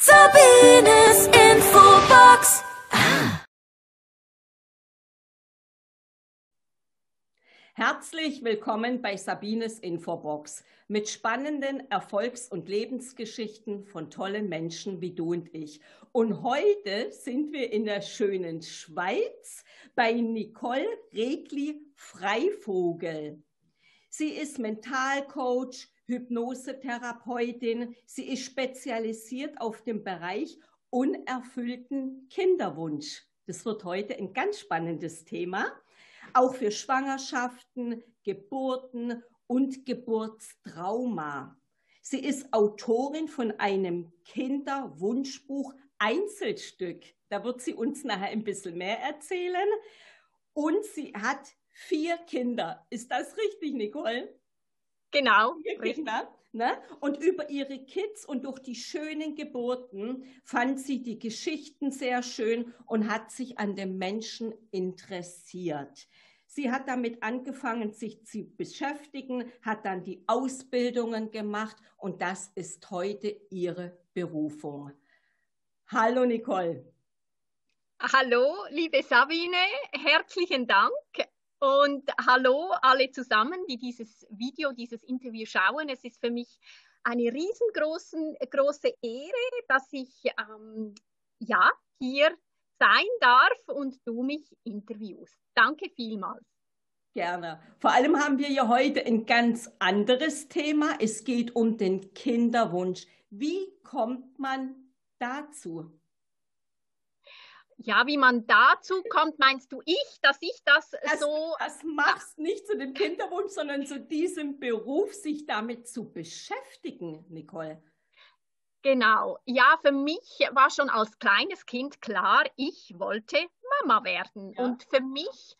Sabines Infobox. Herzlich willkommen bei Sabines Infobox mit spannenden Erfolgs- und Lebensgeschichten von tollen Menschen wie du und ich. Und heute sind wir in der schönen Schweiz bei Nicole Regli Freivogel. Sie ist Mentalcoach, Hypnosetherapeutin. Sie ist spezialisiert auf den Bereich unerfüllten Kinderwunsch. Das wird heute ein ganz spannendes Thema, auch für Schwangerschaften, Geburten und Geburtstrauma. Sie ist Autorin von einem Kinderwunschbuch Einzelstück. Da wird sie uns nachher ein bisschen mehr erzählen. Und sie hat vier Kinder. Ist das richtig, Nicole? Genau. Kinder, ne? Und über ihre Kids und durch die schönen Geburten fand sie die Geschichten sehr schön und hat sich an den Menschen interessiert. Sie hat damit angefangen, sich zu beschäftigen, hat dann die Ausbildungen gemacht und das ist heute ihre Berufung. Hallo Nicole. Hallo, liebe Sabine, herzlichen Dank und hallo alle zusammen, die dieses Video, dieses Interview schauen. Es ist für mich eine riesengroße Ehre, dass ich ähm, ja, hier sein darf und du mich interviewst. Danke vielmals. Gerne. Vor allem haben wir ja heute ein ganz anderes Thema. Es geht um den Kinderwunsch. Wie kommt man dazu? Ja, wie man dazu kommt, meinst du ich, dass ich das, das so. Das machst nicht zu dem Kinderwunsch, sondern zu diesem Beruf, sich damit zu beschäftigen, Nicole. Genau. Ja, für mich war schon als kleines Kind klar, ich wollte Mama werden. Ja. Und für mich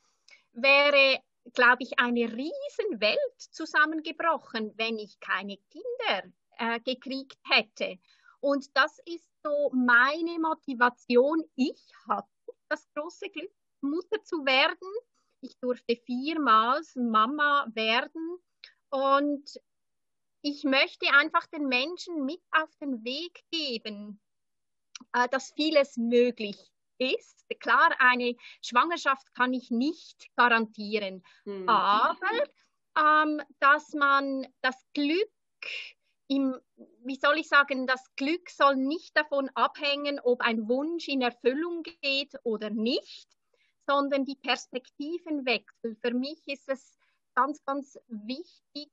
wäre, glaube ich, eine Riesenwelt zusammengebrochen, wenn ich keine Kinder äh, gekriegt hätte. Und das ist so meine Motivation. Ich hatte das große Glück, Mutter zu werden. Ich durfte viermals Mama werden. Und ich möchte einfach den Menschen mit auf den Weg geben, äh, dass vieles möglich ist. Klar, eine Schwangerschaft kann ich nicht garantieren, mhm. aber ähm, dass man das Glück im, wie soll ich sagen, das Glück soll nicht davon abhängen, ob ein Wunsch in Erfüllung geht oder nicht, sondern die Perspektivenwechsel. Für mich ist es ganz, ganz wichtig,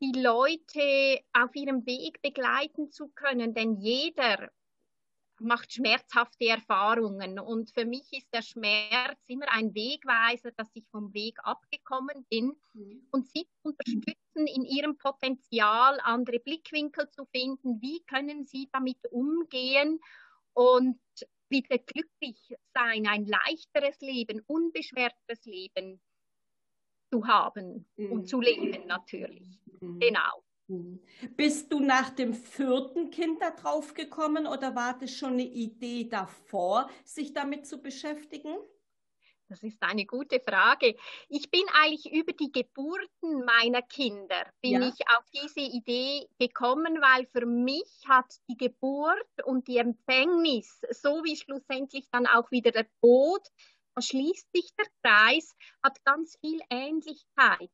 die Leute auf ihrem Weg begleiten zu können, denn jeder macht schmerzhafte Erfahrungen. Und für mich ist der Schmerz immer ein Wegweiser, dass ich vom Weg abgekommen bin mhm. und sie unterstützen, in ihrem Potenzial andere Blickwinkel zu finden. Wie können sie damit umgehen und wieder glücklich sein, ein leichteres Leben, unbeschwertes Leben zu haben mhm. und zu leben natürlich. Mhm. Genau. Mhm. Bist du nach dem vierten Kind da drauf gekommen oder war das schon eine Idee davor, sich damit zu beschäftigen? Das ist eine gute Frage. Ich bin eigentlich über die Geburten meiner Kinder bin ja. ich auf diese Idee gekommen, weil für mich hat die Geburt und die Empfängnis, so wie schlussendlich dann auch wieder der Tod, da schließt sich der Kreis, hat ganz viel Ähnlichkeit.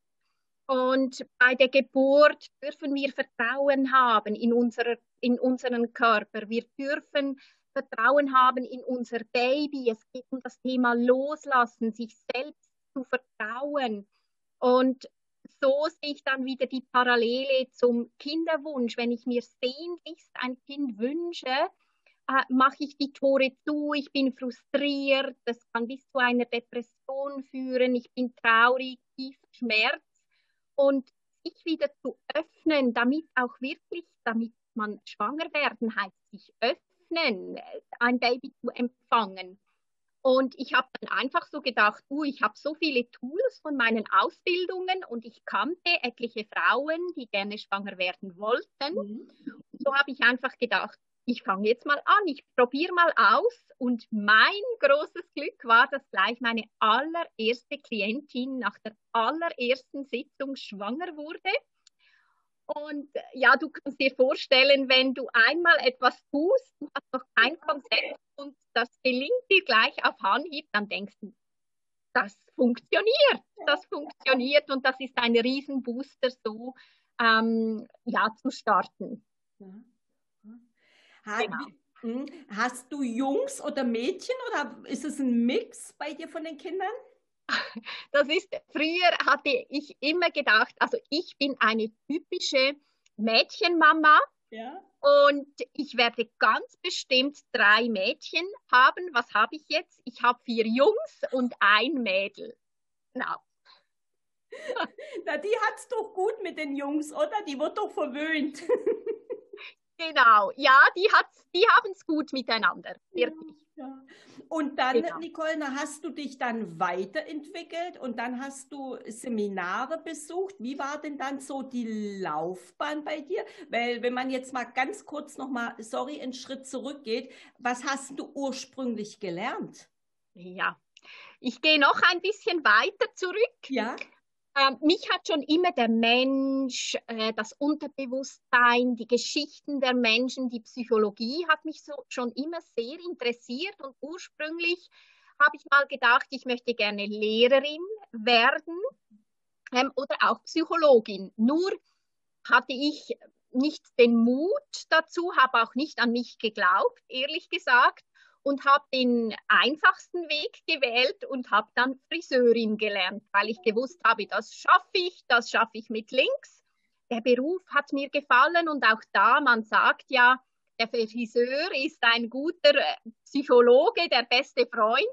Und bei der Geburt dürfen wir Vertrauen haben in, unserer, in unseren Körper. Wir dürfen Vertrauen haben in unser Baby. Es geht um das Thema Loslassen, sich selbst zu vertrauen. Und so sehe ich dann wieder die Parallele zum Kinderwunsch. Wenn ich mir sehnlichst ein Kind wünsche, äh, mache ich die Tore zu, ich bin frustriert, das kann bis zu einer Depression führen, ich bin traurig, tief Schmerz und sich wieder zu öffnen, damit auch wirklich, damit man schwanger werden heißt, sich öffnen, ein Baby zu empfangen. Und ich habe dann einfach so gedacht, uh, ich habe so viele Tools von meinen Ausbildungen und ich kannte etliche Frauen, die gerne schwanger werden wollten. Mhm. So habe ich einfach gedacht, ich fange jetzt mal an, ich probiere mal aus. Und mein großes Glück war, dass gleich meine allererste Klientin nach der allerersten Sitzung schwanger wurde. Und ja, du kannst dir vorstellen, wenn du einmal etwas tust, du hast noch kein Konzept und das gelingt dir gleich auf Anhieb, dann denkst du, das funktioniert, das funktioniert und das ist ein Riesenbooster, so ähm, ja, zu starten. Hat, genau. Hm, hast du Jungs oder Mädchen oder ist es ein Mix bei dir von den Kindern? Das ist, früher hatte ich immer gedacht, also ich bin eine typische Mädchenmama. Ja. Und ich werde ganz bestimmt drei Mädchen haben. Was habe ich jetzt? Ich habe vier Jungs und ein Mädel. Genau. Na, die hat es doch gut mit den Jungs, oder? Die wird doch verwöhnt. Genau, ja, die, die haben es gut miteinander, wirklich. Ja. Und dann, genau. Nicole, hast du dich dann weiterentwickelt und dann hast du Seminare besucht. Wie war denn dann so die Laufbahn bei dir? Weil wenn man jetzt mal ganz kurz nochmal, sorry, einen Schritt zurückgeht, was hast du ursprünglich gelernt? Ja, ich gehe noch ein bisschen weiter zurück. Ja. Ähm, mich hat schon immer der Mensch, äh, das Unterbewusstsein, die Geschichten der Menschen, die Psychologie hat mich so schon immer sehr interessiert und ursprünglich habe ich mal gedacht, ich möchte gerne Lehrerin werden ähm, oder auch Psychologin. Nur hatte ich nicht den Mut dazu, habe auch nicht an mich geglaubt, ehrlich gesagt und habe den einfachsten Weg gewählt und habe dann Friseurin gelernt, weil ich gewusst habe, das schaffe ich, das schaffe ich mit links. Der Beruf hat mir gefallen und auch da, man sagt ja, der Friseur ist ein guter äh, Psychologe, der beste Freund.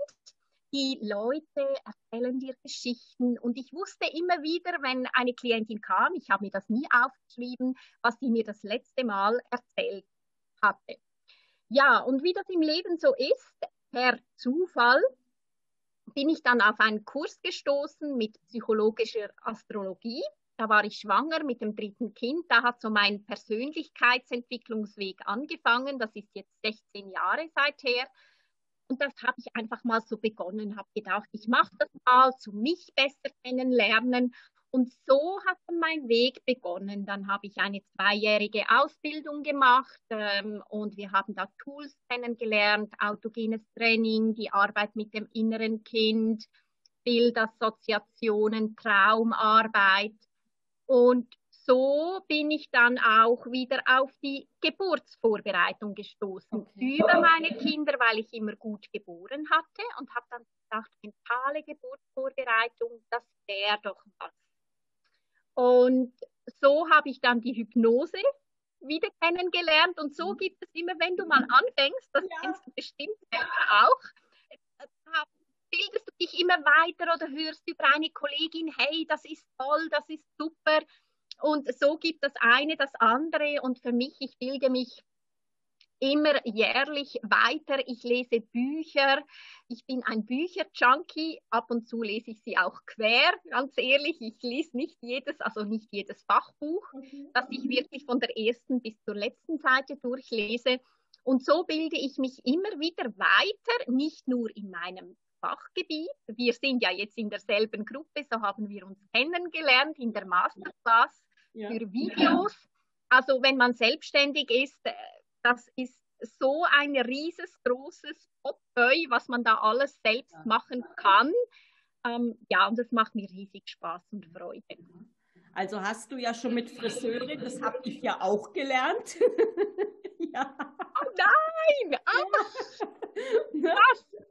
Die Leute erzählen dir Geschichten und ich wusste immer wieder, wenn eine Klientin kam, ich habe mir das nie aufgeschrieben, was sie mir das letzte Mal erzählt hatte. Ja, und wie das im Leben so ist, per Zufall bin ich dann auf einen Kurs gestoßen mit psychologischer Astrologie. Da war ich schwanger mit dem dritten Kind. Da hat so mein Persönlichkeitsentwicklungsweg angefangen. Das ist jetzt 16 Jahre seither. Und das habe ich einfach mal so begonnen, habe gedacht, ich mache das mal, zu mich besser kennenlernen. Und so hat mein Weg begonnen. Dann habe ich eine zweijährige Ausbildung gemacht ähm, und wir haben da Tools kennengelernt, autogenes Training, die Arbeit mit dem inneren Kind, Bildassoziationen, Traumarbeit. Und so bin ich dann auch wieder auf die Geburtsvorbereitung gestoßen okay. über meine Kinder, weil ich immer gut geboren hatte und habe dann gedacht, mentale Geburtsvorbereitung, das wäre doch was und so habe ich dann die Hypnose wieder kennengelernt. Und so mhm. gibt es immer, wenn du mal anfängst, das ja. kennst du bestimmt auch, äh, bildest du dich immer weiter oder hörst über eine Kollegin, hey, das ist toll, das ist super. Und so gibt das eine das andere. Und für mich, ich bilde mich immer jährlich weiter. Ich lese Bücher. Ich bin ein Bücher-Junkie. Ab und zu lese ich sie auch quer, ganz ehrlich. Ich lese nicht jedes, also nicht jedes Fachbuch, mhm. das ich wirklich von der ersten bis zur letzten Seite durchlese. Und so bilde ich mich immer wieder weiter, nicht nur in meinem Fachgebiet. Wir sind ja jetzt in derselben Gruppe, so haben wir uns kennengelernt in der Masterclass ja. für Videos. Also wenn man selbstständig ist, äh, das ist so ein rieses, großes Potbeu, was man da alles selbst machen kann. Ähm, ja, und das macht mir riesig Spaß und Freude. Also hast du ja schon mit Friseurin, das habe ich ja auch gelernt. ja. Oh nein! Ah,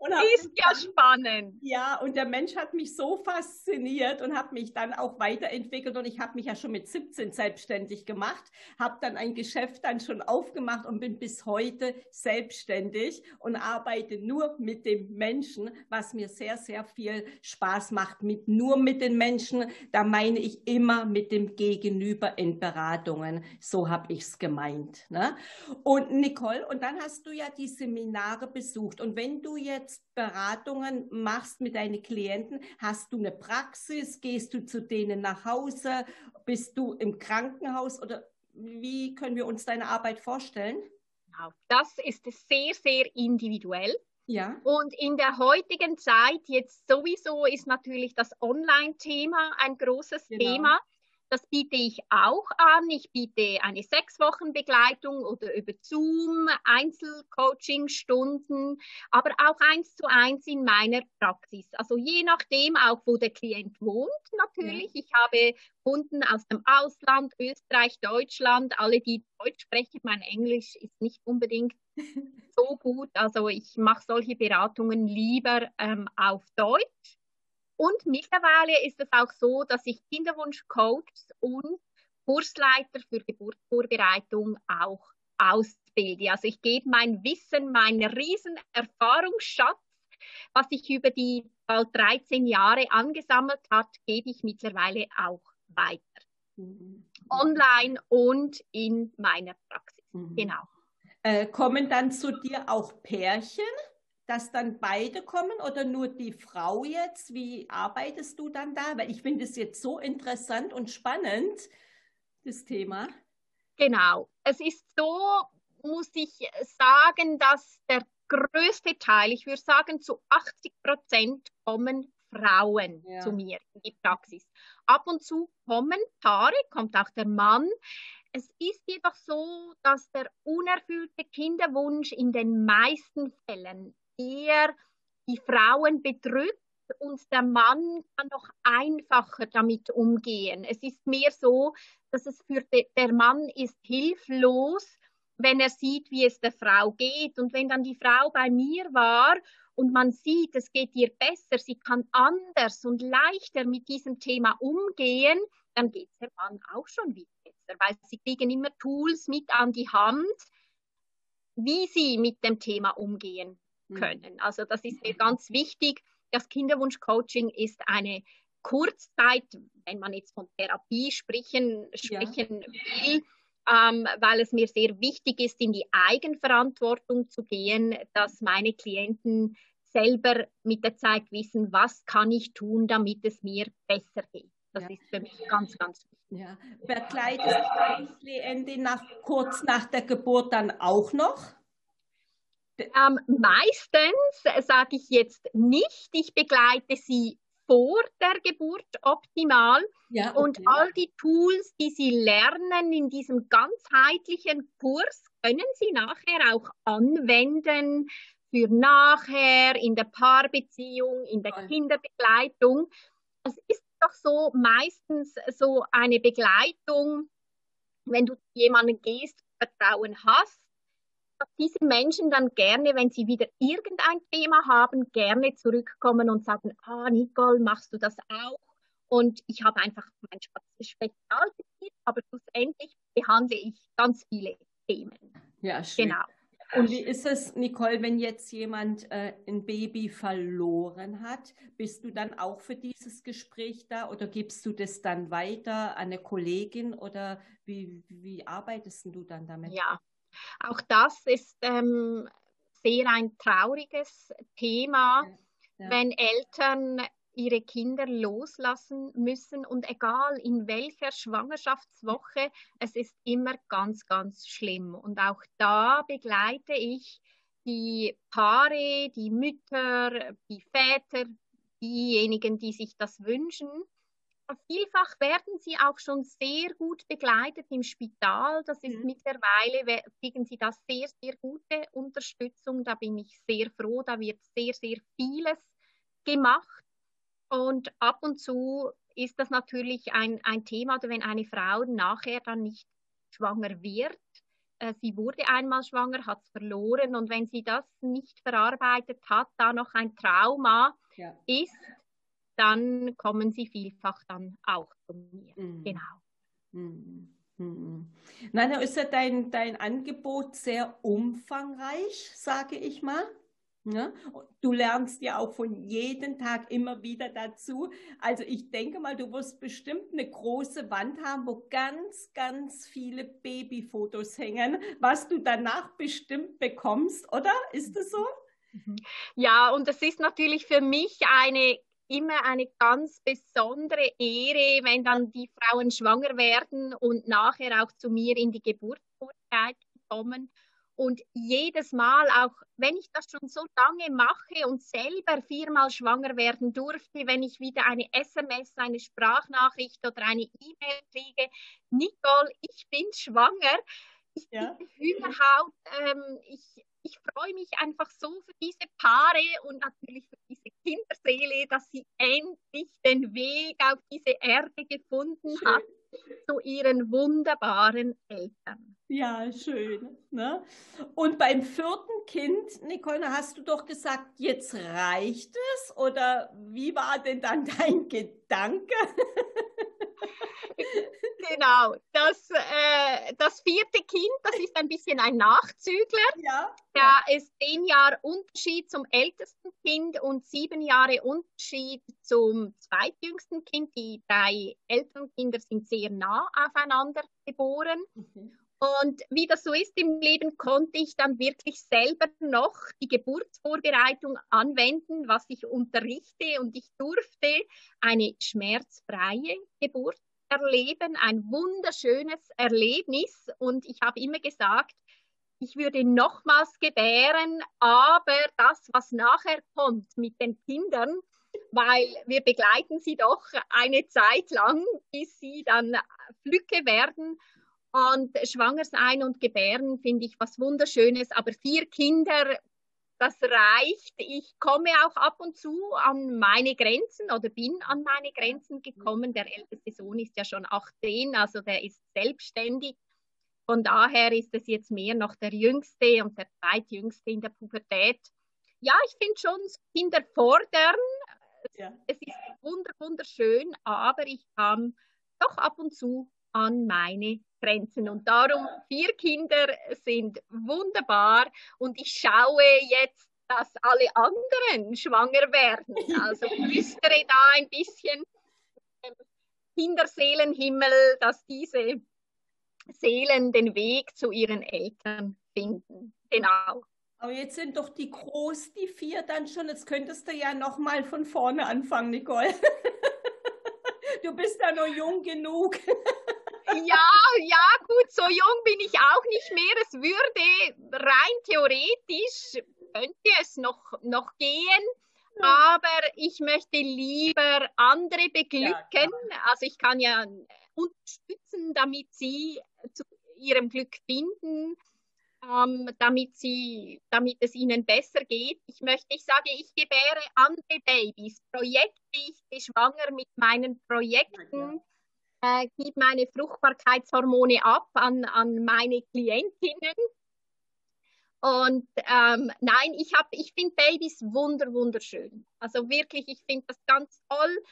das ist ja spannend. Ja, und der Mensch hat mich so fasziniert und hat mich dann auch weiterentwickelt. Und ich habe mich ja schon mit 17 selbstständig gemacht, habe dann ein Geschäft dann schon aufgemacht und bin bis heute selbstständig und arbeite nur mit dem Menschen, was mir sehr, sehr viel Spaß macht. Mit, nur mit den Menschen, da meine ich immer mit dem Gegenüber in Beratungen. So habe ich es gemeint. Ne? Und Nicole, und dann hast du ja die Seminare besucht. Und wenn du jetzt Beratungen machst mit deinen Klienten, hast du eine Praxis? Gehst du zu denen nach Hause? Bist du im Krankenhaus oder wie können wir uns deine Arbeit vorstellen? Genau, das ist sehr, sehr individuell. Ja. Und in der heutigen Zeit, jetzt sowieso ist natürlich das Online-Thema ein großes genau. Thema. Das biete ich auch an. Ich biete eine sechs Wochen Begleitung oder über Zoom, Einzelcoaching-Stunden, aber auch eins zu eins in meiner Praxis. Also je nachdem auch, wo der Klient wohnt, natürlich. Ja. Ich habe Kunden aus dem Ausland, Österreich, Deutschland, alle, die Deutsch sprechen. Mein Englisch ist nicht unbedingt so gut. Also ich mache solche Beratungen lieber ähm, auf Deutsch. Und mittlerweile ist es auch so, dass ich Kinderwunschcoaches und Kursleiter für Geburtsvorbereitung auch ausbilde. Also ich gebe mein Wissen, meinen riesen Erfahrungsschatz, was ich über die bald 13 Jahre angesammelt hat, gebe ich mittlerweile auch weiter. Mhm. Online und in meiner Praxis. Mhm. Genau. Äh, kommen dann zu dir auch Pärchen? Dass dann beide kommen oder nur die Frau jetzt? Wie arbeitest du dann da? Weil ich finde es jetzt so interessant und spannend, das Thema. Genau. Es ist so, muss ich sagen, dass der größte Teil, ich würde sagen zu 80 Prozent kommen Frauen ja. zu mir in die Praxis. Ab und zu kommen Paare, kommt auch der Mann. Es ist jedoch so, dass der unerfüllte Kinderwunsch in den meisten Fällen eher die Frauen bedrückt und der Mann kann noch einfacher damit umgehen. Es ist mehr so, dass es für de, der Mann ist hilflos, wenn er sieht, wie es der Frau geht. Und wenn dann die Frau bei mir war und man sieht, es geht ihr besser, sie kann anders und leichter mit diesem Thema umgehen, dann geht es dem Mann auch schon wieder besser, weil sie kriegen immer Tools mit an die Hand, wie sie mit dem Thema umgehen. Können. Also das ist mir ganz wichtig. Das Kinderwunschcoaching ist eine Kurzzeit, wenn man jetzt von Therapie sprechen, sprechen ja. will, ähm, weil es mir sehr wichtig ist, in die Eigenverantwortung zu gehen, dass meine Klienten selber mit der Zeit wissen, was kann ich tun, damit es mir besser geht. Das ja. ist für mich ganz, ganz wichtig. Ja. Begleitest du die Klientin nach, kurz nach der Geburt dann auch noch? Ähm, meistens sage ich jetzt nicht, ich begleite sie vor der Geburt optimal. Ja, okay. Und all die Tools, die Sie lernen in diesem ganzheitlichen Kurs, können Sie nachher auch anwenden für nachher in der Paarbeziehung, in der okay. Kinderbegleitung. Es ist doch so meistens so eine Begleitung, wenn du jemanden gehst, Vertrauen hast, dass diese Menschen dann gerne, wenn sie wieder irgendein Thema haben, gerne zurückkommen und sagen, ah, Nicole, machst du das auch? Und ich habe einfach mein Spezialgebiet, aber schlussendlich behandle ich ganz viele Themen. Ja, schön. Genau. Und wie ist es, Nicole, wenn jetzt jemand äh, ein Baby verloren hat? Bist du dann auch für dieses Gespräch da oder gibst du das dann weiter an eine Kollegin oder wie, wie arbeitest du dann damit? Ja, auch das ist ähm, sehr ein trauriges Thema, ja, ja. wenn Eltern ihre Kinder loslassen müssen und egal in welcher Schwangerschaftswoche, es ist immer ganz, ganz schlimm. Und auch da begleite ich die Paare, die Mütter, die Väter, diejenigen, die sich das wünschen, Vielfach werden sie auch schon sehr gut begleitet im Spital. Das ist mhm. mittlerweile, kriegen sie da sehr, sehr gute Unterstützung. Da bin ich sehr froh. Da wird sehr, sehr vieles gemacht. Und ab und zu ist das natürlich ein, ein Thema, wenn eine Frau nachher dann nicht schwanger wird. Äh, sie wurde einmal schwanger, hat es verloren und wenn sie das nicht verarbeitet hat, da noch ein Trauma ja. ist, dann kommen sie vielfach dann auch zu mir. Mhm. Genau. Mhm. Mhm. Nein, da ist ja dein, dein Angebot sehr umfangreich, sage ich mal. Ja? Du lernst ja auch von jedem Tag immer wieder dazu. Also ich denke mal, du wirst bestimmt eine große Wand haben, wo ganz, ganz viele Babyfotos hängen, was du danach bestimmt bekommst, oder? Ist das so? Mhm. Ja, und das ist natürlich für mich eine immer eine ganz besondere Ehre, wenn dann die Frauen schwanger werden und nachher auch zu mir in die Geburtsvorbereitung kommen. Und jedes Mal, auch wenn ich das schon so lange mache und selber viermal schwanger werden durfte, wenn ich wieder eine SMS, eine Sprachnachricht oder eine E-Mail kriege, Nicole, ich bin schwanger. Ich ja. überhaupt, ähm, ich, ich freue mich einfach so für diese Paare und natürlich für diese Kinderseele, dass sie endlich den Weg auf diese Erde gefunden Schön. hat zu ihren wunderbaren Eltern. Ja, schön. Ne? Und beim vierten Kind, Nicole, hast du doch gesagt, jetzt reicht es? Oder wie war denn dann dein Gedanke? genau, das, äh, das vierte Kind, das ist ein bisschen ein Nachzügler. Ja. Da ist zehn Jahre Unterschied zum ältesten Kind und sieben Jahre Unterschied zum zweitjüngsten Kind. Die drei älteren Kinder sind sehr nah aufeinander geboren. Mhm. Und wie das so ist im Leben, konnte ich dann wirklich selber noch die Geburtsvorbereitung anwenden, was ich unterrichte. Und ich durfte eine schmerzfreie Geburt erleben, ein wunderschönes Erlebnis. Und ich habe immer gesagt, ich würde nochmals gebären, aber das, was nachher kommt mit den Kindern, weil wir begleiten sie doch eine Zeit lang, bis sie dann Flücke werden. Und schwanger sein und gebären finde ich was Wunderschönes. Aber vier Kinder, das reicht. Ich komme auch ab und zu an meine Grenzen oder bin an meine Grenzen gekommen. Der älteste Sohn ist ja schon 18, also der ist selbstständig. Von daher ist es jetzt mehr noch der Jüngste und der Zweitjüngste in der Pubertät. Ja, ich finde schon Kinder fordern. Ja. Es ist wunderschön, aber ich kam doch ab und zu an meine Grenzen. Und darum, vier Kinder sind wunderbar und ich schaue jetzt, dass alle anderen schwanger werden. Also flüstere da ein bisschen Kinderseelenhimmel, dass diese Seelen den Weg zu ihren Eltern finden. Genau. Aber jetzt sind doch die groß, die vier dann schon. Jetzt könntest du ja noch mal von vorne anfangen, Nicole. Du bist ja noch jung genug. ja, ja, gut, so jung bin ich auch nicht mehr. Es würde rein theoretisch, könnte es noch, noch gehen. Aber ich möchte lieber andere beglücken. Ja, also ich kann ja unterstützen, damit sie zu ihrem Glück finden, ähm, damit, sie, damit es ihnen besser geht. Ich möchte, ich sage, ich gebäre andere Babys, Projekte, ich bin schwanger mit meinen Projekten äh, gebe meine Fruchtbarkeitshormone ab an, an meine Klientinnen. Und ähm, nein, ich, ich finde Babys wunder, wunderschön. Also wirklich, ich finde das ganz toll,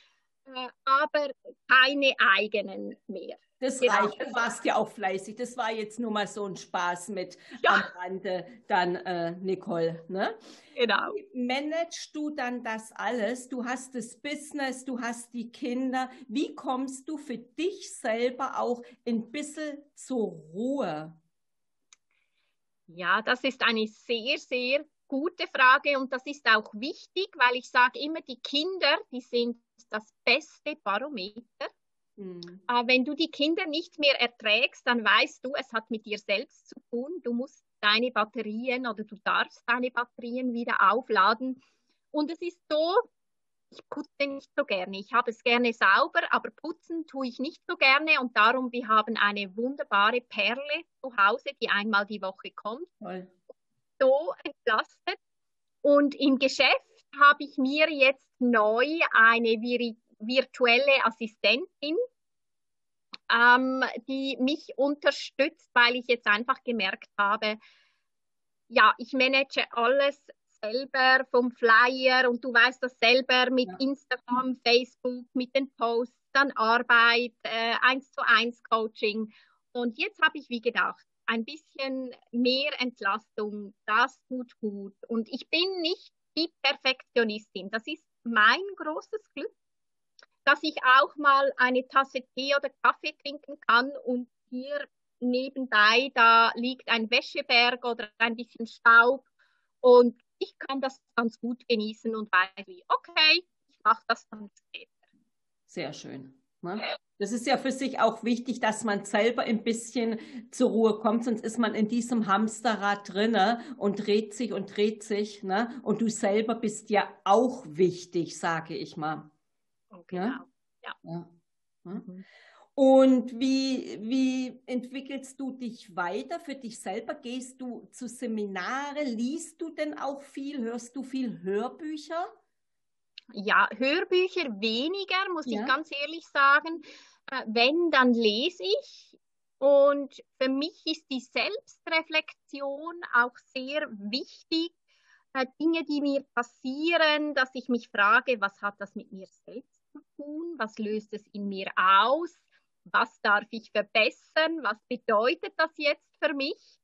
äh, aber keine eigenen mehr. Das genau. reicht, du warst ja auch fleißig. Das war jetzt nur mal so ein Spaß mit ja. am Rande, dann äh, Nicole. Ne? Genau. Wie managst du dann das alles? Du hast das Business, du hast die Kinder. Wie kommst du für dich selber auch ein bisschen zur Ruhe? Ja, das ist eine sehr, sehr gute Frage und das ist auch wichtig, weil ich sage immer, die Kinder, die sind das beste Barometer Mhm. Äh, wenn du die Kinder nicht mehr erträgst, dann weißt du, es hat mit dir selbst zu tun. Du musst deine Batterien oder du darfst deine Batterien wieder aufladen. Und es ist so, ich putze nicht so gerne. Ich habe es gerne sauber, aber putzen tue ich nicht so gerne. Und darum, wir haben eine wunderbare Perle zu Hause, die einmal die Woche kommt. Toll. So entlastet. Und im Geschäft habe ich mir jetzt neu eine Viri virtuelle Assistentin, ähm, die mich unterstützt, weil ich jetzt einfach gemerkt habe, ja, ich manage alles selber vom Flyer und du weißt das selber mit ja. Instagram, Facebook, mit den Posts, dann Arbeit, äh, eins zu eins Coaching. Und jetzt habe ich wie gedacht, ein bisschen mehr Entlastung, das tut gut. Und ich bin nicht die Perfektionistin. Das ist mein großes Glück dass ich auch mal eine Tasse Tee oder Kaffee trinken kann und hier nebenbei, da liegt ein Wäscheberg oder ein bisschen Staub und ich kann das ganz gut genießen und weiß wie, okay, ich mache das dann später. Sehr schön. Ne? Das ist ja für sich auch wichtig, dass man selber ein bisschen zur Ruhe kommt, sonst ist man in diesem Hamsterrad drinne und dreht sich und dreht sich. Ne? Und du selber bist ja auch wichtig, sage ich mal. Genau. Ja? ja. ja. Mhm. Und wie, wie entwickelst du dich weiter für dich selber? Gehst du zu Seminare? Liest du denn auch viel? Hörst du viel Hörbücher? Ja, Hörbücher weniger, muss ja. ich ganz ehrlich sagen. Äh, wenn, dann lese ich. Und für mich ist die Selbstreflexion auch sehr wichtig. Äh, Dinge, die mir passieren, dass ich mich frage, was hat das mit mir selbst tun? Was löst es in mir aus? Was darf ich verbessern? Was bedeutet das jetzt für mich?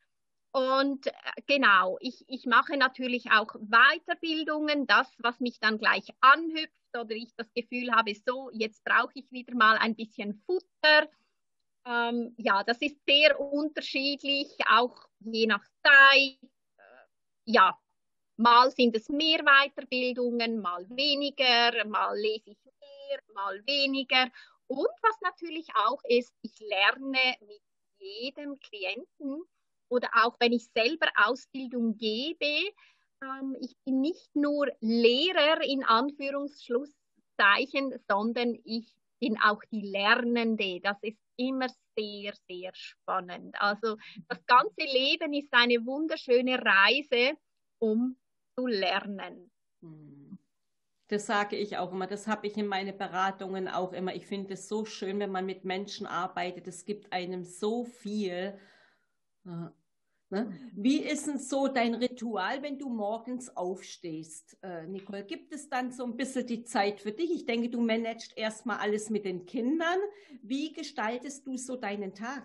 Und äh, genau, ich, ich mache natürlich auch Weiterbildungen, das, was mich dann gleich anhüpft oder ich das Gefühl habe, so, jetzt brauche ich wieder mal ein bisschen Futter. Ähm, ja, das ist sehr unterschiedlich, auch je nach Zeit. Äh, ja, mal sind es mehr Weiterbildungen, mal weniger, mal lese ich mehr, mal weniger. Und was natürlich auch ist, ich lerne mit jedem Klienten oder auch wenn ich selber Ausbildung gebe, ähm, ich bin nicht nur Lehrer in Anführungsschlusszeichen, sondern ich bin auch die Lernende. Das ist immer sehr, sehr spannend. Also das ganze Leben ist eine wunderschöne Reise, um zu lernen. Hm. Das sage ich auch immer. Das habe ich in meinen Beratungen auch immer. Ich finde es so schön, wenn man mit Menschen arbeitet. Es gibt einem so viel. Ne? Wie ist denn so dein Ritual, wenn du morgens aufstehst, äh, Nicole? Gibt es dann so ein bisschen die Zeit für dich? Ich denke, du managst erstmal alles mit den Kindern. Wie gestaltest du so deinen Tag?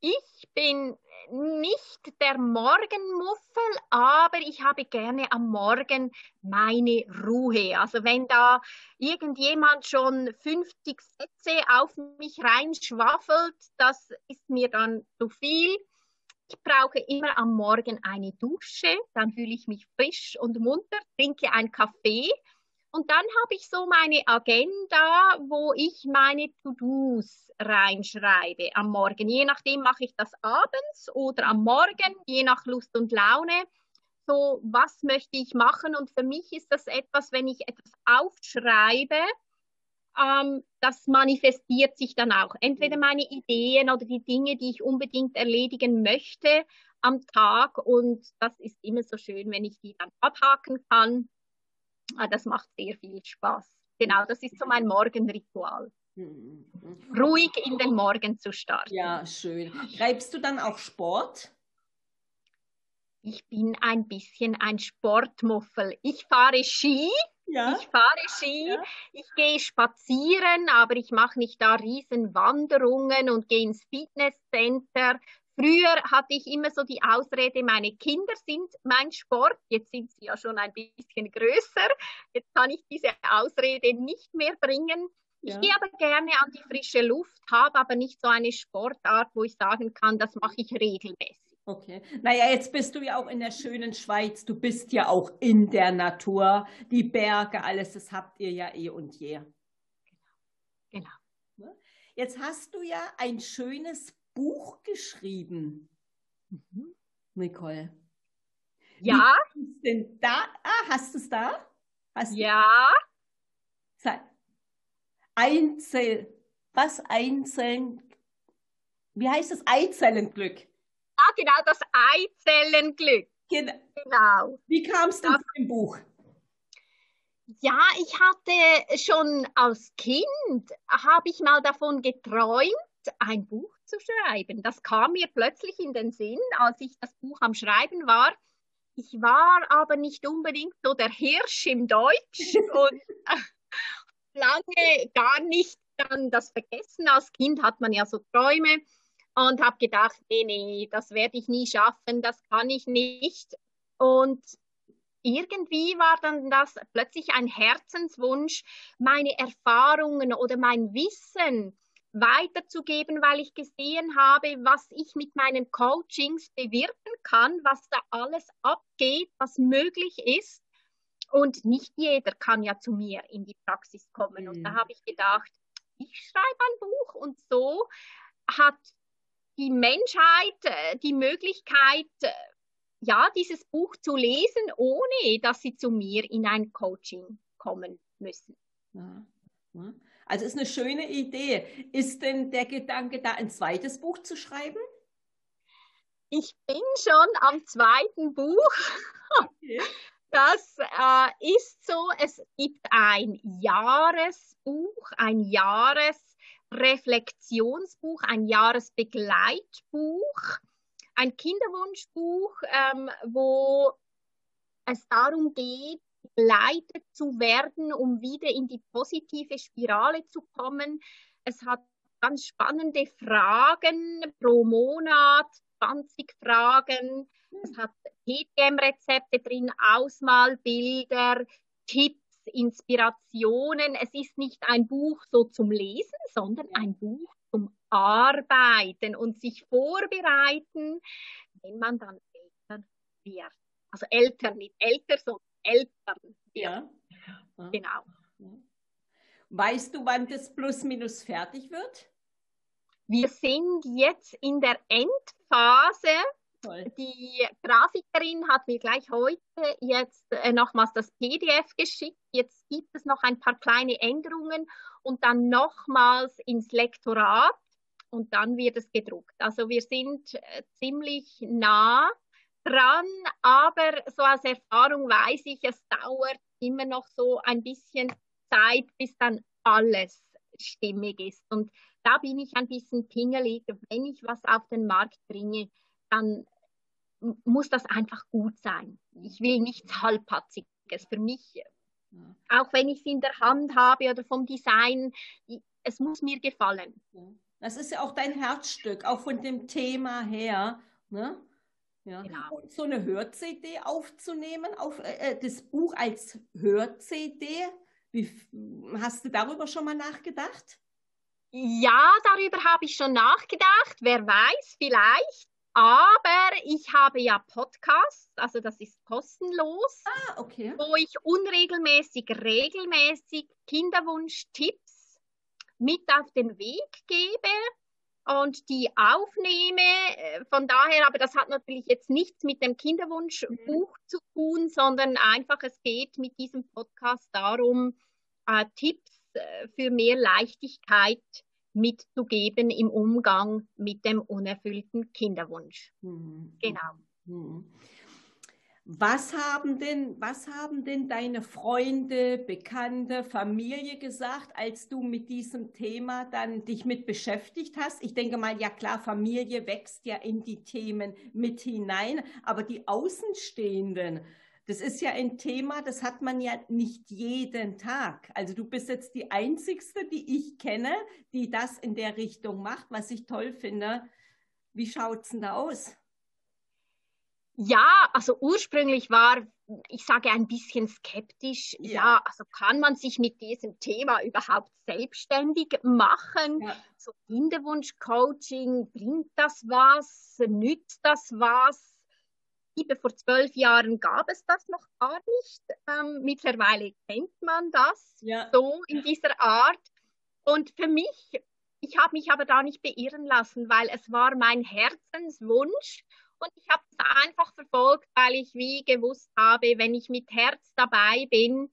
Ich bin nicht der Morgenmuffel, aber ich habe gerne am Morgen meine Ruhe. Also wenn da irgendjemand schon 50 Sätze auf mich reinschwaffelt, das ist mir dann zu viel. Ich brauche immer am Morgen eine Dusche, dann fühle ich mich frisch und munter, trinke einen Kaffee und dann habe ich so meine Agenda, wo ich meine To-Dos reinschreibe am Morgen. Je nachdem mache ich das abends oder am Morgen, je nach Lust und Laune. So, was möchte ich machen? Und für mich ist das etwas, wenn ich etwas aufschreibe, ähm, das manifestiert sich dann auch. Entweder mhm. meine Ideen oder die Dinge, die ich unbedingt erledigen möchte am Tag. Und das ist immer so schön, wenn ich die dann abhaken kann. Ah, das macht sehr viel Spaß. Genau, das ist so mein Morgenritual. Ruhig in den Morgen zu starten. Ja, schön. Treibst du dann auch Sport? Ich bin ein bisschen ein Sportmuffel. Ich fahre Ski ja. Ich fahre Ski, ja. ich gehe spazieren, aber ich mache nicht da riesen Wanderungen und gehe ins Fitnesscenter. Früher hatte ich immer so die Ausrede, meine Kinder sind mein Sport. Jetzt sind sie ja schon ein bisschen größer. Jetzt kann ich diese Ausrede nicht mehr bringen. Ja. Ich gehe aber gerne an die frische Luft, habe aber nicht so eine Sportart, wo ich sagen kann, das mache ich regelmäßig. Okay. Naja, jetzt bist du ja auch in der schönen Schweiz. Du bist ja auch in der Natur. Die Berge, alles, das habt ihr ja eh und je. Genau. genau. Ne? Jetzt hast du ja ein schönes Buch geschrieben. Mhm. Nicole. Ja. Denn da? Ah, hast du es da? Hast ja. Du? Einzel. Was einzeln? Wie heißt das? Einzellenglück. Ah, genau, das Eizellenglück. Genau. genau. Wie kam es denn zu dem Buch? Ja, ich hatte schon als Kind, habe ich mal davon geträumt, ein Buch zu schreiben. Das kam mir plötzlich in den Sinn, als ich das Buch am Schreiben war. Ich war aber nicht unbedingt so der Hirsch im Deutsch und lange gar nicht dann das vergessen. Als Kind hat man ja so Träume und habe gedacht, nee, nee, das werde ich nie schaffen, das kann ich nicht. Und irgendwie war dann das plötzlich ein Herzenswunsch, meine Erfahrungen oder mein Wissen weiterzugeben, weil ich gesehen habe, was ich mit meinen Coachings bewirken kann, was da alles abgeht, was möglich ist. Und nicht jeder kann ja zu mir in die Praxis kommen. Mhm. Und da mhm. habe ich gedacht, ich schreibe ein Buch und so hat die Menschheit äh, die Möglichkeit, äh, ja, dieses Buch zu lesen, ohne dass sie zu mir in ein Coaching kommen müssen. Ja. Also ist eine schöne Idee. Ist denn der Gedanke, da ein zweites Buch zu schreiben? Ich bin schon am zweiten Buch. Okay. Das äh, ist so, es gibt ein Jahresbuch, ein Jahresreflexionsbuch, ein Jahresbegleitbuch, ein Kinderwunschbuch, ähm, wo es darum geht, begleitet zu werden, um wieder in die positive Spirale zu kommen. Es hat ganz spannende Fragen pro Monat, 20 Fragen. Es hat TTM-Rezepte drin, Ausmalbilder, Tipps, Inspirationen. Es ist nicht ein Buch so zum Lesen, sondern ein Buch zum Arbeiten und sich vorbereiten, wenn man dann älter wird. Also älter, nicht älter, sondern Eltern. Ja. ja. Genau. Weißt du, wann das plus minus fertig wird? Wir sind jetzt in der Endphase. Toll. Die Grafikerin hat mir gleich heute jetzt äh, nochmals das PDF geschickt. Jetzt gibt es noch ein paar kleine Änderungen und dann nochmals ins Lektorat und dann wird es gedruckt. Also wir sind äh, ziemlich nah dran, aber so aus Erfahrung weiß ich, es dauert immer noch so ein bisschen Zeit, bis dann alles stimmig ist. Und da bin ich ein bisschen pingelig. Wenn ich was auf den Markt bringe, dann muss das einfach gut sein. Ich will nichts Halbpatziges. Für mich, auch wenn ich es in der Hand habe oder vom Design, es muss mir gefallen. Das ist ja auch dein Herzstück, auch von dem Thema her. Ne? Ja. Genau. Und so eine Hör-CD aufzunehmen, auf äh, äh das Buch als Hör-CD. hast du darüber schon mal nachgedacht? Ja, darüber habe ich schon nachgedacht. Wer weiß, vielleicht. Aber ich habe ja Podcasts, also das ist kostenlos, ah, okay. wo ich unregelmäßig, regelmäßig Kinderwunsch-Tipps mit auf den Weg gebe und die aufnehme. Äh, von daher, aber das hat natürlich jetzt nichts mit dem Kinderwunschbuch mhm. zu tun, sondern einfach, es geht mit diesem Podcast darum, äh, Tipps äh, für mehr Leichtigkeit mitzugeben im Umgang mit dem unerfüllten Kinderwunsch. Mhm. Genau. Mhm. Was haben denn, was haben denn deine Freunde, Bekannte, Familie gesagt, als du mit diesem Thema dann dich mit beschäftigt hast? Ich denke mal, ja klar, Familie wächst ja in die Themen mit hinein, aber die Außenstehenden, das ist ja ein Thema, das hat man ja nicht jeden Tag. Also du bist jetzt die Einzigste, die ich kenne, die das in der Richtung macht, was ich toll finde. Wie schaut es denn da aus? Ja, also ursprünglich war, ich sage ein bisschen skeptisch, ja, ja also kann man sich mit diesem Thema überhaupt selbstständig machen? Ja. So Kinderwunsch-Coaching, bringt das was? Nützt das was? Vor zwölf Jahren gab es das noch gar nicht. Ähm, mittlerweile kennt man das ja. so in dieser Art. Und für mich, ich habe mich aber da nicht beirren lassen, weil es war mein Herzenswunsch und ich habe es einfach verfolgt, weil ich wie gewusst habe, wenn ich mit Herz dabei bin,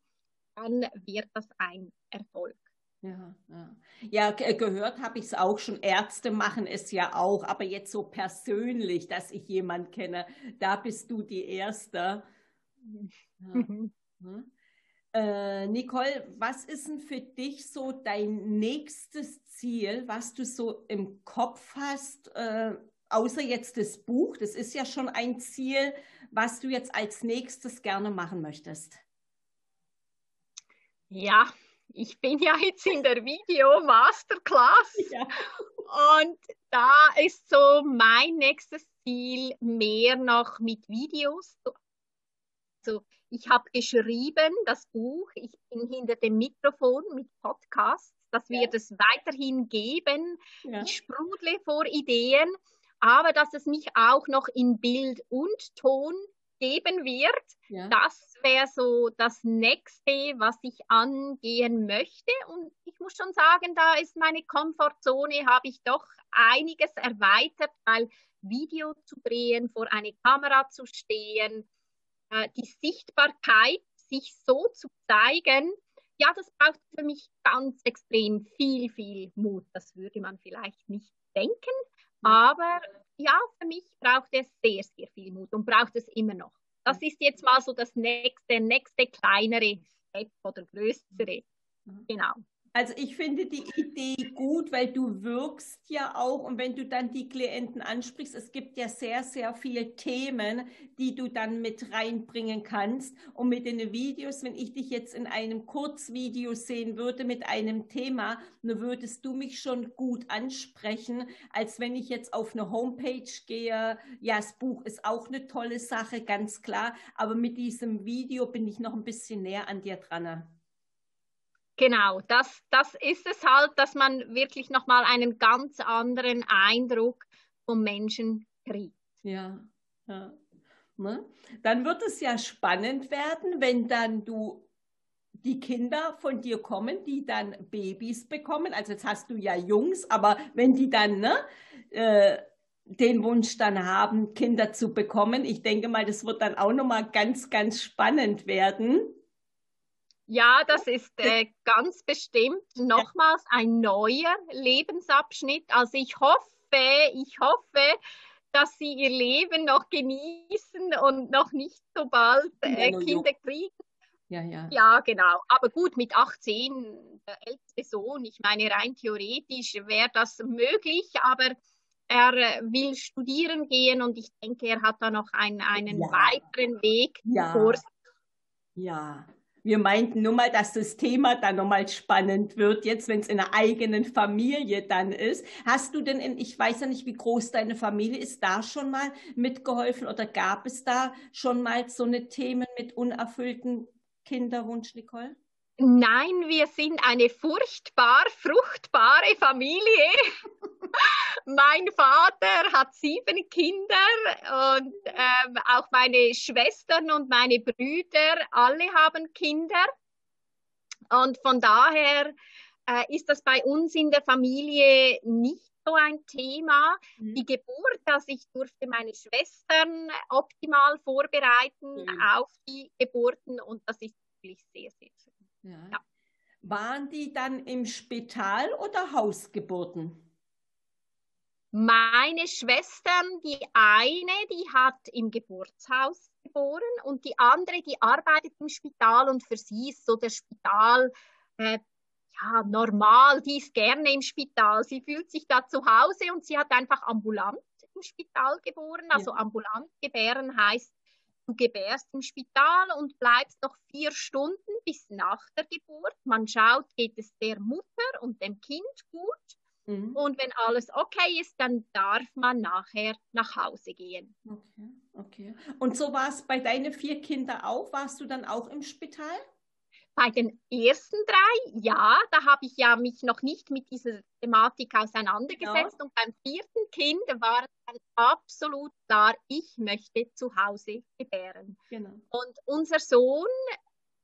dann wird das ein Erfolg. Ja, ja. ja gehört habe ich es auch schon. Ärzte machen es ja auch, aber jetzt so persönlich, dass ich jemanden kenne, da bist du die Erste. Ja. Hm? Äh, Nicole, was ist denn für dich so dein nächstes Ziel, was du so im Kopf hast, äh, außer jetzt das Buch, das ist ja schon ein Ziel, was du jetzt als nächstes gerne machen möchtest? Ja, ich bin ja jetzt in der Video Masterclass ja. und da ist so mein nächstes Ziel mehr noch mit Videos. Also ich habe geschrieben das Buch, ich bin hinter dem Mikrofon mit Podcasts, das wird ja. es weiterhin geben. Ja. Ich sprudle vor Ideen aber dass es mich auch noch in Bild und Ton geben wird. Ja. Das wäre so das nächste, was ich angehen möchte. Und ich muss schon sagen, da ist meine Komfortzone, habe ich doch einiges erweitert, weil Video zu drehen, vor eine Kamera zu stehen, äh, die Sichtbarkeit, sich so zu zeigen, ja, das braucht für mich ganz extrem viel, viel Mut. Das würde man vielleicht nicht denken, aber ja, für mich braucht es sehr, sehr viel Mut und braucht es immer noch. Das ist jetzt mal so das nächste, nächste kleinere Step oder größere. Genau. Also ich finde die Idee gut, weil du wirkst ja auch und wenn du dann die Klienten ansprichst, es gibt ja sehr, sehr viele Themen, die du dann mit reinbringen kannst. Und mit den Videos, wenn ich dich jetzt in einem Kurzvideo sehen würde mit einem Thema, dann würdest du mich schon gut ansprechen, als wenn ich jetzt auf eine Homepage gehe. Ja, das Buch ist auch eine tolle Sache, ganz klar. Aber mit diesem Video bin ich noch ein bisschen näher an dir dran. Genau, das, das ist es halt, dass man wirklich nochmal einen ganz anderen Eindruck vom Menschen kriegt. Ja, ja. Ne? Dann wird es ja spannend werden, wenn dann du die Kinder von dir kommen, die dann Babys bekommen. Also jetzt hast du ja Jungs, aber wenn die dann ne, äh, den Wunsch dann haben, Kinder zu bekommen, ich denke mal, das wird dann auch nochmal ganz, ganz spannend werden. Ja, das ist äh, ganz bestimmt nochmals ein neuer Lebensabschnitt. Also ich hoffe, ich hoffe, dass Sie Ihr Leben noch genießen und noch nicht so bald äh, Kinder kriegen. Ja, ja. Ja, genau. Aber gut, mit 18, der älteste Sohn, ich meine, rein theoretisch wäre das möglich, aber er äh, will studieren gehen und ich denke, er hat da noch ein, einen ja. weiteren Weg ja. vor sich. Ja, wir meinten nur mal, dass das Thema dann nochmal spannend wird, jetzt wenn es in einer eigenen Familie dann ist. Hast du denn, in, ich weiß ja nicht, wie groß deine Familie ist, da schon mal mitgeholfen oder gab es da schon mal so eine Themen mit unerfüllten Kinderwunsch, Nicole? Nein, wir sind eine furchtbar fruchtbare Familie. mein Vater hat sieben Kinder und ähm, auch meine Schwestern und meine Brüder, alle haben Kinder. Und von daher äh, ist das bei uns in der Familie nicht so ein Thema. Mhm. Die Geburt, dass ich durfte meine Schwestern optimal vorbereiten mhm. auf die Geburten und das ist wirklich sehr, sehr schön. Ja. Ja. Waren die dann im Spital oder Hausgeburten? Meine Schwestern, die eine, die hat im Geburtshaus geboren und die andere, die arbeitet im Spital und für sie ist so der Spital äh, ja, normal, die ist gerne im Spital. Sie fühlt sich da zu Hause und sie hat einfach ambulant im Spital geboren. Also ja. ambulant gebären heißt, du gebärst im Spital und bleibst noch vier Stunden bis nach der Geburt. Man schaut, geht es der Mutter und dem Kind gut. Mhm. Und wenn alles okay ist, dann darf man nachher nach Hause gehen. Okay, okay. Und so war es bei deinen vier Kindern auch? Warst du dann auch im Spital? Bei den ersten drei, ja, da habe ich ja mich noch nicht mit dieser Thematik auseinandergesetzt. Ja. Und beim vierten Kind war es dann absolut klar, ich möchte zu Hause gebären. Genau. Und unser Sohn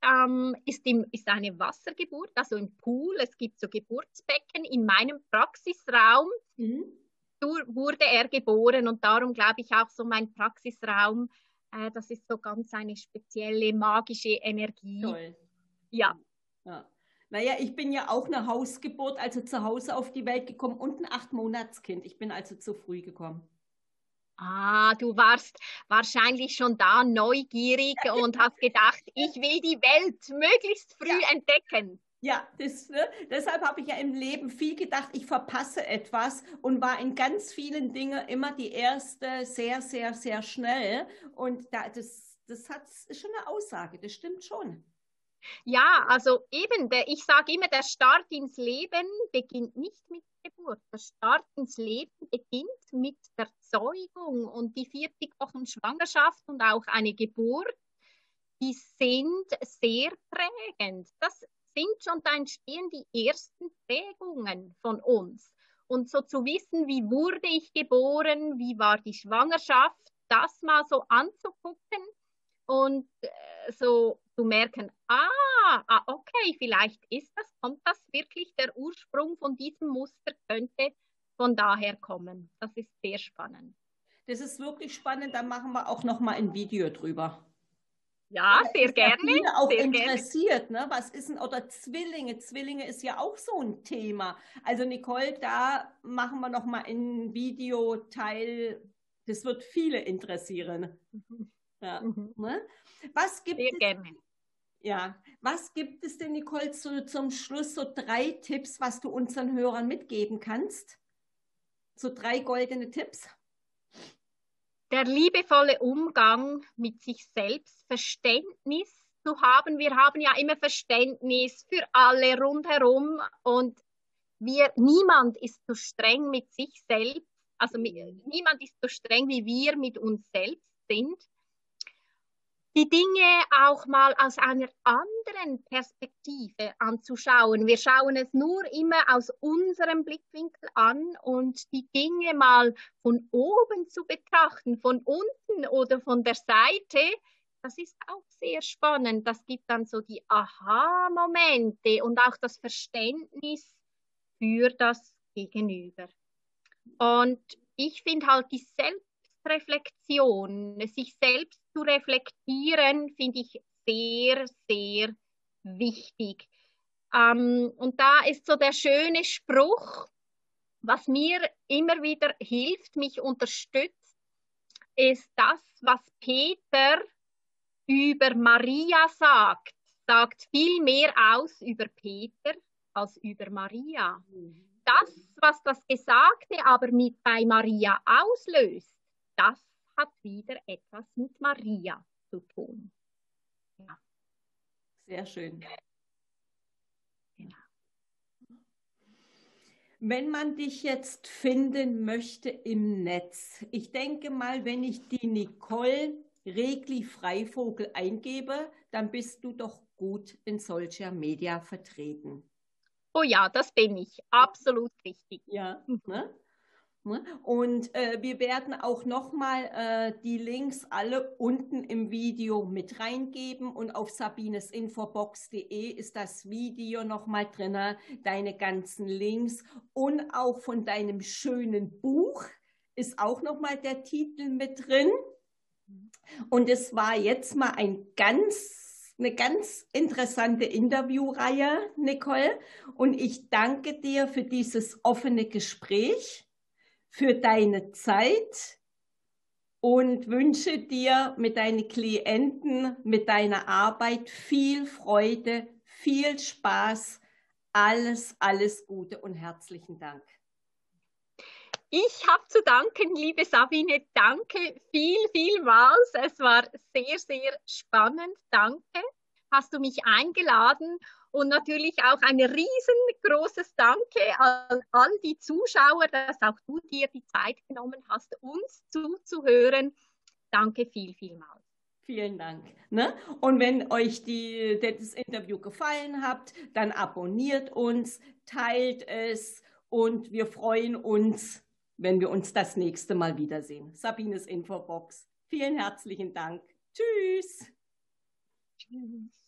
ähm, ist, im, ist eine Wassergeburt, also im Pool. Es gibt so Geburtsbecken. In meinem Praxisraum mhm. wurde er geboren und darum glaube ich auch so mein Praxisraum, äh, das ist so ganz eine spezielle magische Energie. Toll. Ja. ja. Naja, ich bin ja auch eine Hausgeburt, also zu Hause auf die Welt gekommen und ein Acht-Monats-Kind. Ich bin also zu früh gekommen. Ah, du warst wahrscheinlich schon da neugierig und hast gedacht, ich will die Welt möglichst früh ja. entdecken. Ja, das, ne? deshalb habe ich ja im Leben viel gedacht, ich verpasse etwas und war in ganz vielen Dingen immer die Erste, sehr, sehr, sehr schnell. Und da, das, das hat, ist schon eine Aussage, das stimmt schon. Ja, also eben, der, ich sage immer, der Start ins Leben beginnt nicht mit Geburt. Der Start ins Leben beginnt mit der Zeugung und die 40 Wochen Schwangerschaft und auch eine Geburt, die sind sehr prägend. Das sind schon, da entstehen die ersten Prägungen von uns. Und so zu wissen, wie wurde ich geboren, wie war die Schwangerschaft, das mal so anzugucken, und äh, so zu merken, ah, ah, okay, vielleicht ist das, kommt das wirklich, der Ursprung von diesem Muster könnte von daher kommen. Das ist sehr spannend. Das ist wirklich spannend, da machen wir auch noch mal ein Video drüber. Ja, sehr gerne. Viele auch sehr interessiert, gerne. ne? Was ist denn, oder Zwillinge? Zwillinge ist ja auch so ein Thema. Also Nicole, da machen wir noch mal ein Videoteil. Das wird viele interessieren. Mhm. Ja, mhm. ne? Was gibt sehr es, gerne. Ja, was gibt es denn, Nicole, zu, zum Schluss so drei Tipps, was du unseren Hörern mitgeben kannst? So drei goldene Tipps? der liebevolle Umgang mit sich selbst, Verständnis zu haben. Wir haben ja immer Verständnis für alle rundherum und wir, niemand ist so streng mit sich selbst. Also niemand ist so streng, wie wir mit uns selbst sind die Dinge auch mal aus einer anderen Perspektive anzuschauen. Wir schauen es nur immer aus unserem Blickwinkel an und die Dinge mal von oben zu betrachten, von unten oder von der Seite, das ist auch sehr spannend. Das gibt dann so die Aha-Momente und auch das Verständnis für das Gegenüber. Und ich finde halt die Selbstreflexion, sich selbst zu reflektieren, finde ich sehr, sehr wichtig. Ähm, und da ist so der schöne Spruch, was mir immer wieder hilft, mich unterstützt, ist das, was Peter über Maria sagt, sagt viel mehr aus über Peter als über Maria. Das, was das Gesagte aber mit bei Maria auslöst, das hat wieder etwas mit Maria zu tun. Ja. Sehr schön. Genau. Wenn man dich jetzt finden möchte im Netz, ich denke mal, wenn ich die Nicole Regli Freivogel eingebe, dann bist du doch gut in solcher Media vertreten. Oh ja, das bin ich. Absolut richtig. Ja. Ne? Ne? Und äh, wir werden auch nochmal äh, die Links alle unten im Video mit reingeben und auf sabinesinfobox.de ist das Video nochmal drin, deine ganzen Links und auch von deinem schönen Buch ist auch nochmal der Titel mit drin. Und es war jetzt mal ein ganz, eine ganz interessante Interviewreihe, Nicole. Und ich danke dir für dieses offene Gespräch für deine Zeit und wünsche dir mit deinen Klienten, mit deiner Arbeit viel Freude, viel Spaß, alles, alles Gute und herzlichen Dank. Ich habe zu danken, liebe Sabine. Danke viel, vielmals. Es war sehr, sehr spannend. Danke. Hast du mich eingeladen und natürlich auch ein riesengroßes Danke an all die Zuschauer, dass auch du dir die Zeit genommen hast, uns zuzuhören. Danke viel, vielmals. Vielen Dank. Ne? Und wenn euch die, das Interview gefallen hat, dann abonniert uns, teilt es und wir freuen uns, wenn wir uns das nächste Mal wiedersehen. Sabines Infobox. Vielen herzlichen Dank. Tschüss. Tschüss.